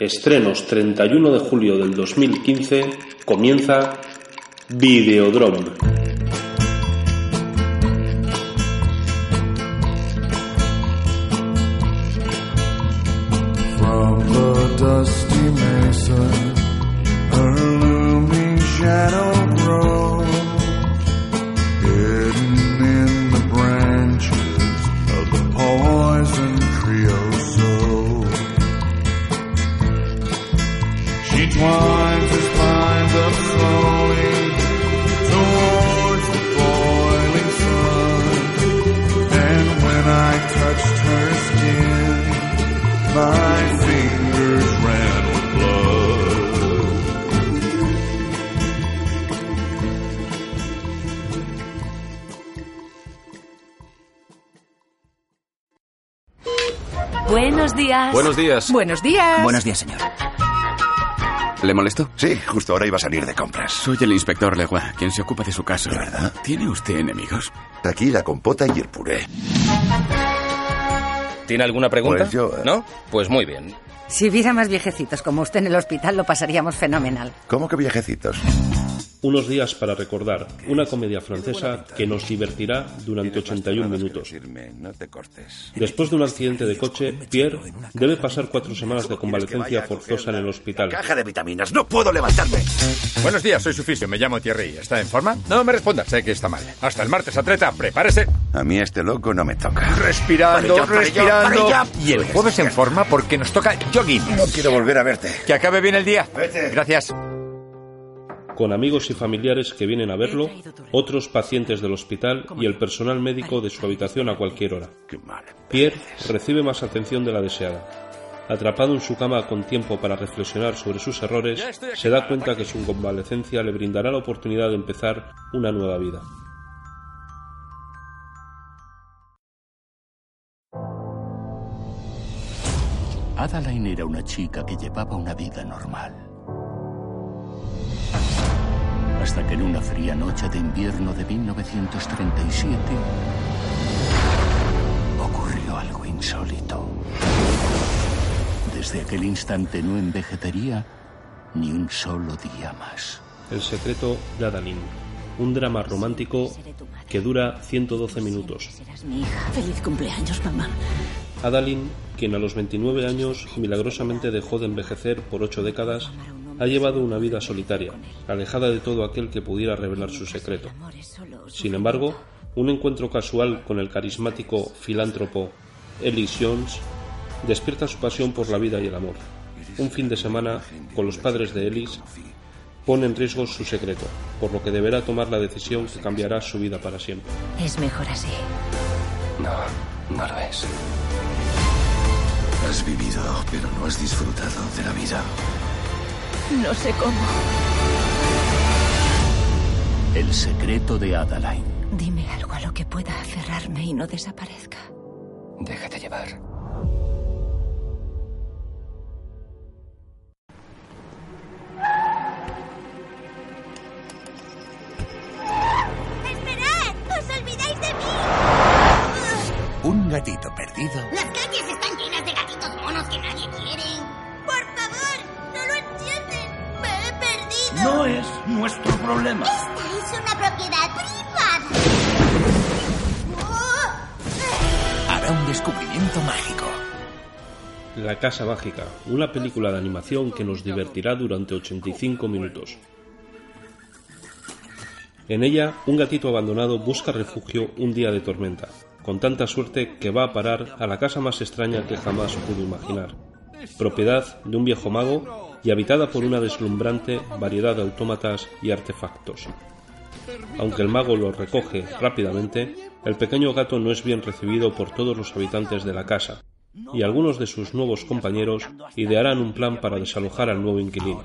Estrenos 31 de julio del 2015. Comienza Videodrome. Touched her skin. My fingers ran with blood. Buenos días. Buenos días. Buenos días. Buenos días, señor. ¿Le molesto? Sí, justo ahora iba a salir de compras. Soy el inspector Leguá, quien se ocupa de su caso. ¿De verdad? ¿Tiene usted enemigos? Aquí la compota y el puré. ¿Tiene alguna pregunta? Pues yo, eh. ¿No? Pues muy bien. Si hubiera más viejecitos como usted en el hospital, lo pasaríamos fenomenal. ¿Cómo que viejecitos? Unos días para recordar, una comedia francesa que nos divertirá durante 81 minutos. Después de un accidente de coche, Pierre debe pasar cuatro semanas de convalecencia forzosa en el hospital. Caja de vitaminas, no puedo levantarme. Buenos días, soy su fisio, me llamo Thierry. ¿Está en forma? No me responda, sé que está mal. Hasta el martes, atleta, prepárese. A mí este loco no me toca. Respirando, Para para respirando. para. Y el jueves en forma porque nos toca jogging. No quiero volver a verte. Que acabe bien el día. Vete. Gracias. Con amigos y familiares que vienen a verlo, otros pacientes del hospital y el personal médico de su habitación a cualquier hora. Pierre recibe más atención de la deseada. Atrapado en su cama con tiempo para reflexionar sobre sus errores, se da cuenta que su convalecencia le brindará la oportunidad de empezar una nueva vida. Adaline era una chica que llevaba una vida normal. Hasta que en una fría noche de invierno de 1937 ocurrió algo insólito. Desde aquel instante no envejecería ni un solo día más. El secreto de Adaline, un drama romántico que dura 112 minutos. Serás mi hija. Feliz cumpleaños, mamá. Adaline, quien a los 29 años milagrosamente dejó de envejecer por ocho décadas, ha llevado una vida solitaria, alejada de todo aquel que pudiera revelar su secreto. Sin embargo, un encuentro casual con el carismático filántropo Ellis Jones despierta su pasión por la vida y el amor. Un fin de semana con los padres de Ellis pone en riesgo su secreto, por lo que deberá tomar la decisión que cambiará su vida para siempre. Es mejor así. No, no lo es. Has vivido, pero no has disfrutado de la vida. No sé cómo. El secreto de Adaline. Dime algo a lo que pueda aferrarme y no desaparezca. Déjate llevar. Un descubrimiento mágico. La Casa Mágica, una película de animación que nos divertirá durante 85 minutos. En ella, un gatito abandonado busca refugio un día de tormenta, con tanta suerte que va a parar a la casa más extraña que jamás pudo imaginar, propiedad de un viejo mago y habitada por una deslumbrante variedad de autómatas y artefactos. Aunque el mago lo recoge rápidamente, el pequeño gato no es bien recibido por todos los habitantes de la casa, y algunos de sus nuevos compañeros idearán un plan para desalojar al nuevo inquilino.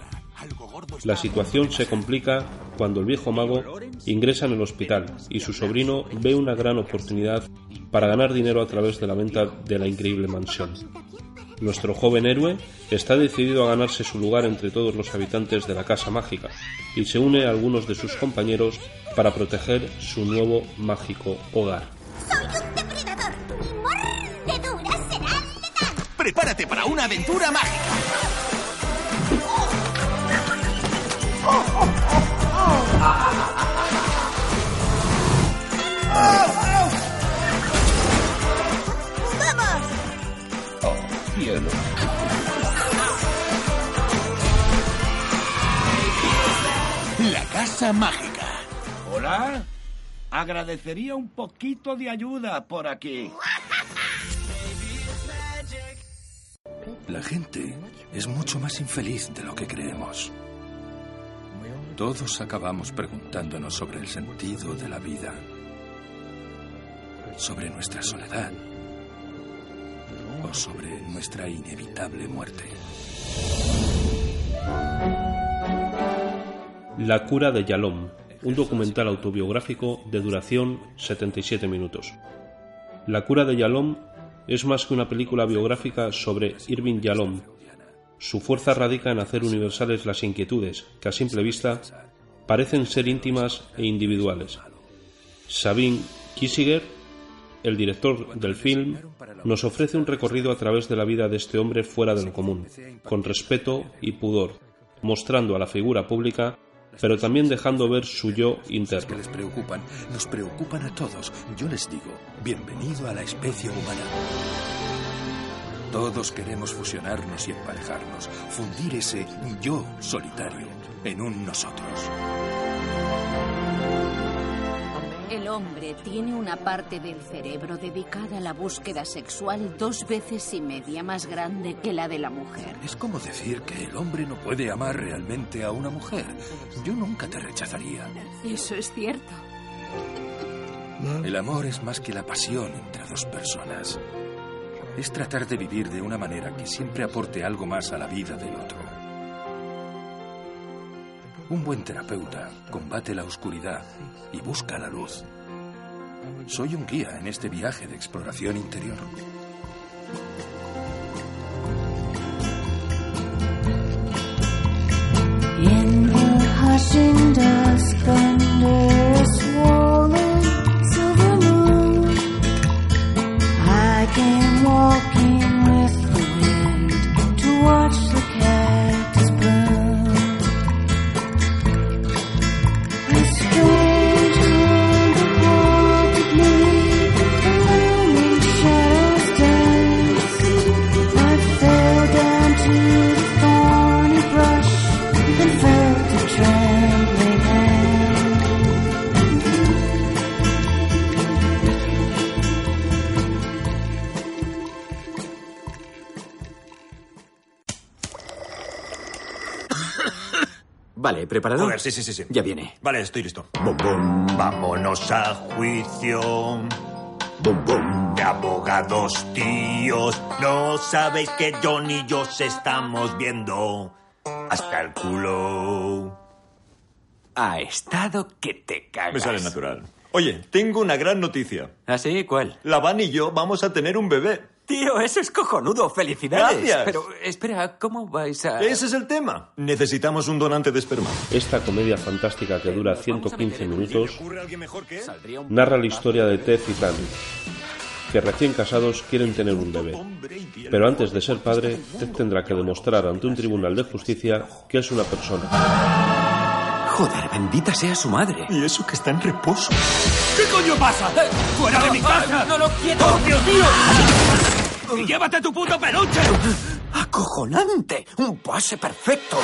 La situación se complica cuando el viejo mago ingresa en el hospital y su sobrino ve una gran oportunidad para ganar dinero a través de la venta de la increíble mansión. Nuestro joven héroe está decidido a ganarse su lugar entre todos los habitantes de la Casa Mágica y se une a algunos de sus compañeros para proteger su nuevo mágico hogar. ¡Soy un depredador! ¡Mi mordedura será letal! ¡Prepárate para una aventura mágica! ¡Oh! La Casa Mágica. Hola. Agradecería un poquito de ayuda por aquí. La gente es mucho más infeliz de lo que creemos. Todos acabamos preguntándonos sobre el sentido de la vida, sobre nuestra soledad, sobre nuestra inevitable muerte. La cura de Yalom, un documental autobiográfico de duración 77 minutos. La cura de Yalom es más que una película biográfica sobre Irving Yalom. Su fuerza radica en hacer universales las inquietudes, que a simple vista parecen ser íntimas e individuales. Sabine Kisiger, el director del film, nos ofrece un recorrido a través de la vida de este hombre fuera de lo común, con respeto y pudor, mostrando a la figura pública pero también dejando ver su yo interno. que les preocupan, nos preocupan a todos. Yo les digo, bienvenido a la especie humana. Todos queremos fusionarnos y emparejarnos, fundir ese yo solitario en un nosotros. El hombre tiene una parte del cerebro dedicada a la búsqueda sexual dos veces y media más grande que la de la mujer. Es como decir que el hombre no puede amar realmente a una mujer. Yo nunca te rechazaría. Eso es cierto. El amor es más que la pasión entre dos personas. Es tratar de vivir de una manera que siempre aporte algo más a la vida del otro. Un buen terapeuta combate la oscuridad y busca la luz. Soy un guía en este viaje de exploración interior. Vale, ¿preparado? Joder, sí, sí, sí, sí. Ya viene. Vale, estoy listo. Bum, bum, vámonos a juicio. Bum, bum, de abogados tíos. No sabéis que John y yo se estamos viendo hasta el culo. Ha estado que te cagas. Me sale natural. Oye, tengo una gran noticia. ¿Ah, sí? ¿Cuál? La Van y yo vamos a tener un bebé. Tío, eso es cojonudo. ¡Felicidades! Gracias. Pero, espera, ¿cómo vais a...? Ese es el tema. Necesitamos un donante de esperma. Esta comedia fantástica que dura 115 minutos narra la historia de Ted y Tammy, que recién casados quieren tener un bebé. Pero antes de ser padre, Ted tendrá que demostrar ante un tribunal de justicia que es una persona. Joder, bendita sea su madre. Y eso que está en reposo. ¿Qué coño pasa? ¡Fuera de mi casa! ¡No lo quiero! ¡Oh, Dios mío! ¡Y llévate tu puto peluche! ¡Acojonante! Un pase perfecto.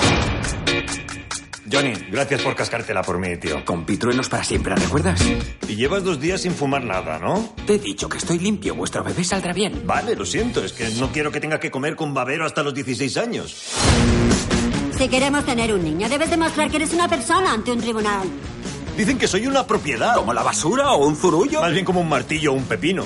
Johnny, gracias por cascártela por mí, tío. Con pitruenos para siempre, ¿recuerdas? Y llevas dos días sin fumar nada, ¿no? Te he dicho que estoy limpio. Vuestro bebé saldrá bien. Vale, lo siento. Es que no quiero que tenga que comer con babero hasta los 16 años. Si queremos tener un niño, debes demostrar que eres una persona ante un tribunal. Dicen que soy una propiedad. ¿Como la basura o un zurullo? Más bien como un martillo o un pepino.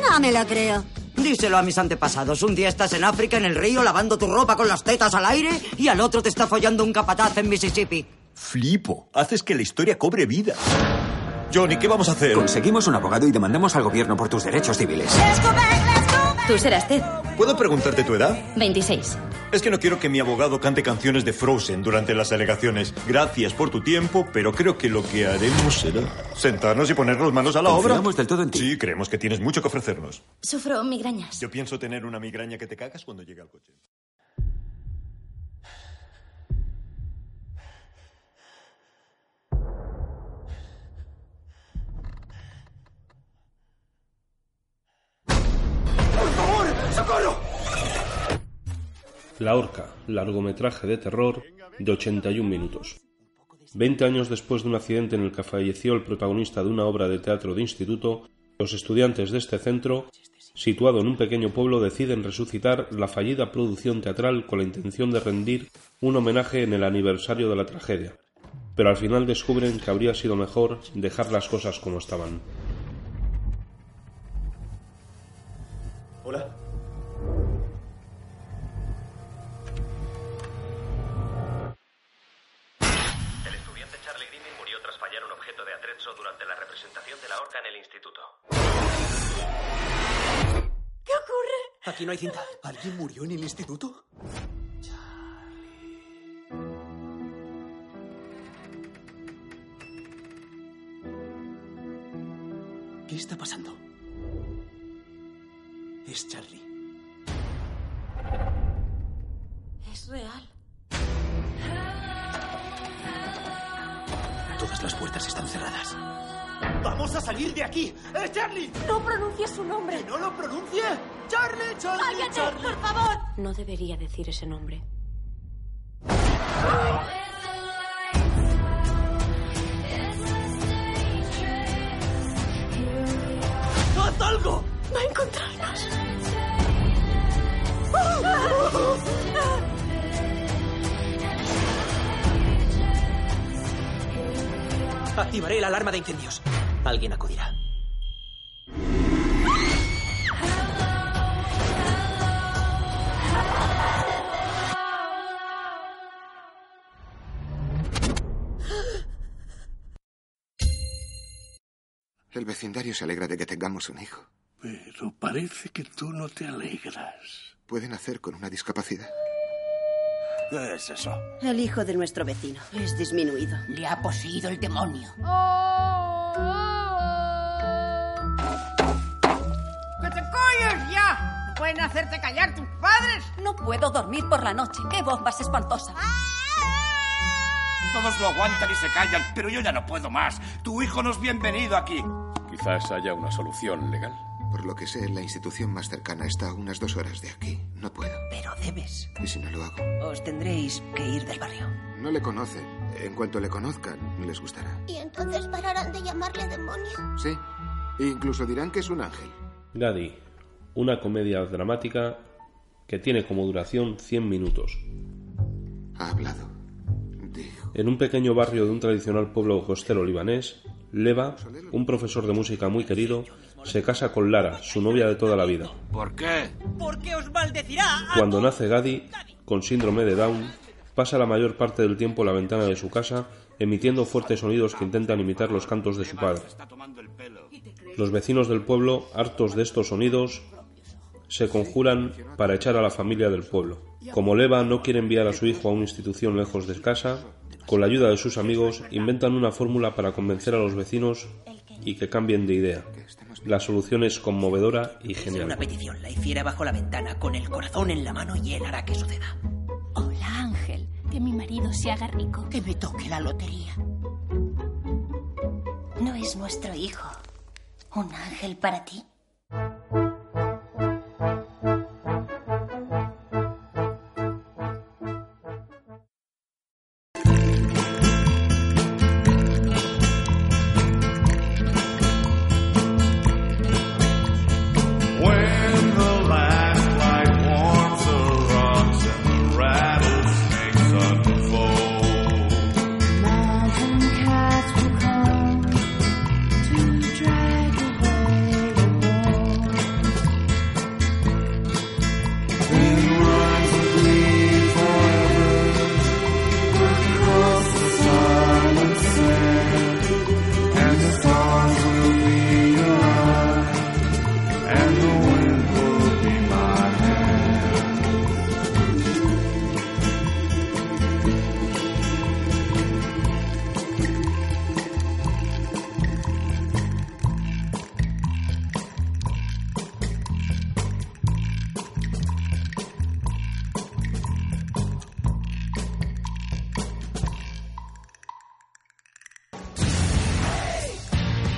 No me lo creo. Díselo a mis antepasados. Un día estás en África, en el río, lavando tu ropa con las tetas al aire, y al otro te está follando un capataz en Mississippi. Flipo. Haces que la historia cobre vida. Johnny, ¿qué vamos a hacer? Conseguimos un abogado y demandamos al gobierno por tus derechos civiles. Tú serás Ted. ¿Puedo preguntarte tu edad? 26. Es que no quiero que mi abogado cante canciones de Frozen durante las alegaciones. Gracias por tu tiempo, pero creo que lo que haremos será sentarnos y poner las manos a la obra. Del todo en ti. Sí, creemos que tienes mucho que ofrecernos. Sufro migrañas. Yo pienso tener una migraña que te cagas cuando llegue al coche. La Horca, largometraje de terror de 81 minutos. Veinte años después de un accidente en el que falleció el protagonista de una obra de teatro de instituto, los estudiantes de este centro, situado en un pequeño pueblo, deciden resucitar la fallida producción teatral con la intención de rendir un homenaje en el aniversario de la tragedia. Pero al final descubren que habría sido mejor dejar las cosas como estaban. Aquí no hay cinta. ¿Alguien murió en el instituto? ¿Qué está pasando? Es Charlie. Es real. Todas las puertas están cerradas. ¡Vamos a salir de aquí! ¡Es Charlie! No pronuncies su nombre. ¡Que no lo pronuncie! ¡Charlie, Charlie, ¡Cállate, Charlie! por favor! No debería decir ese nombre. ¡Haz algo! Va a encontrarnos. Activaré la alarma de incendios. Alguien acudirá. El vecindario se alegra de que tengamos un hijo. Pero parece que tú no te alegras. Puede nacer con una discapacidad. ¿Qué es eso? El hijo de nuestro vecino es disminuido. Le ha poseído el demonio. ¡Que te calles ya! ¿No pueden hacerte callar tus padres? No puedo dormir por la noche. ¡Qué voz más espantosa! Todos lo aguantan y se callan, pero yo ya no puedo más. Tu hijo no es bienvenido aquí. Quizás haya una solución legal. Por lo que sé, la institución más cercana está a unas dos horas de aquí. No puedo. Pero debes. ¿Y si no lo hago? Os tendréis que ir del barrio. No le conocen. En cuanto le conozcan, les gustará. Y entonces pararán de llamarle demonio. Sí. Incluso dirán que es un ángel. Gaddy, una comedia dramática que tiene como duración 100 minutos. Ha hablado. En un pequeño barrio de un tradicional pueblo costero libanés, Leva, un profesor de música muy querido, se casa con Lara, su novia de toda la vida. ¿Por qué? Porque os maldecirá. Cuando nace Gaddy, con síndrome de Down, pasa la mayor parte del tiempo en la ventana de su casa emitiendo fuertes sonidos que intentan imitar los cantos de su padre. Los vecinos del pueblo, hartos de estos sonidos, se conjuran para echar a la familia del pueblo. Como Leva no quiere enviar a su hijo a una institución lejos de casa, con la ayuda de sus amigos inventan una fórmula para convencer a los vecinos y que cambien de idea. La solución es conmovedora y Una genial. petición. La hiciera bajo la ventana con el corazón en la mano y él hará que suceda. Hola, Ángel. Que mi marido se haga rico. Que me toque la lotería. No es nuestro hijo. ¿Un ángel para ti?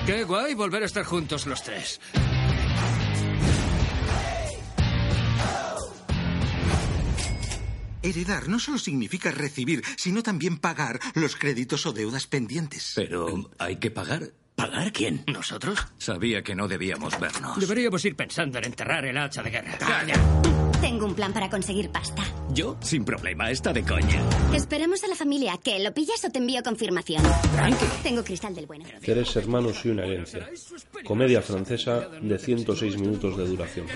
Qué guay volver a estar juntos los tres. Heredar no solo significa recibir, sino también pagar los créditos o deudas pendientes. Pero hay que pagar. ¿Pagar quién? ¿Nosotros? Sabía que no debíamos vernos. Deberíamos ir pensando en enterrar el hacha de guerra. Tengo un plan para conseguir pasta. Yo, sin problema, está de coña. Esperemos a la familia. ¿Qué? ¿Lo pillas o te envío confirmación? Tengo cristal del bueno. Tres hermanos y una herencia. Comedia francesa de 106 minutos de duración.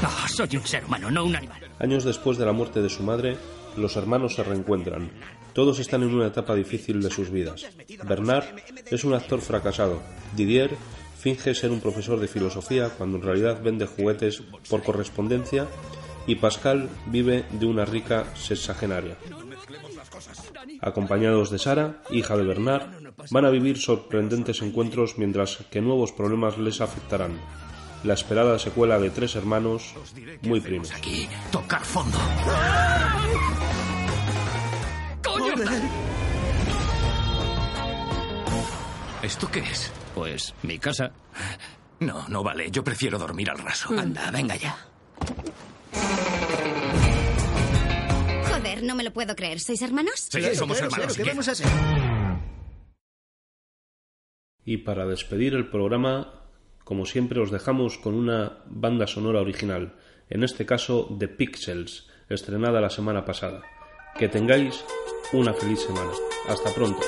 No, soy un ser humano, no un animal. Años después de la muerte de su madre, los hermanos se reencuentran. Todos están en una etapa difícil de sus vidas. Bernard es un actor fracasado. Didier finge ser un profesor de filosofía cuando en realidad vende juguetes por correspondencia y Pascal vive de una rica sexagenaria. Acompañados de Sara, hija de Bernard, van a vivir sorprendentes encuentros mientras que nuevos problemas les afectarán. La esperada secuela de Tres Hermanos, muy primos. Aquí, tocar fondo. ¡Coño! ¿Esto qué es? Pues mi casa. No, no vale. Yo prefiero dormir al raso. Anda, venga ya. No me lo puedo creer. ¿Sois hermanos? Sí, somos hermanos. ¿Qué vamos a hacer? Y para despedir el programa, como siempre, os dejamos con una banda sonora original, en este caso The Pixels, estrenada la semana pasada. Que tengáis una feliz semana. Hasta pronto.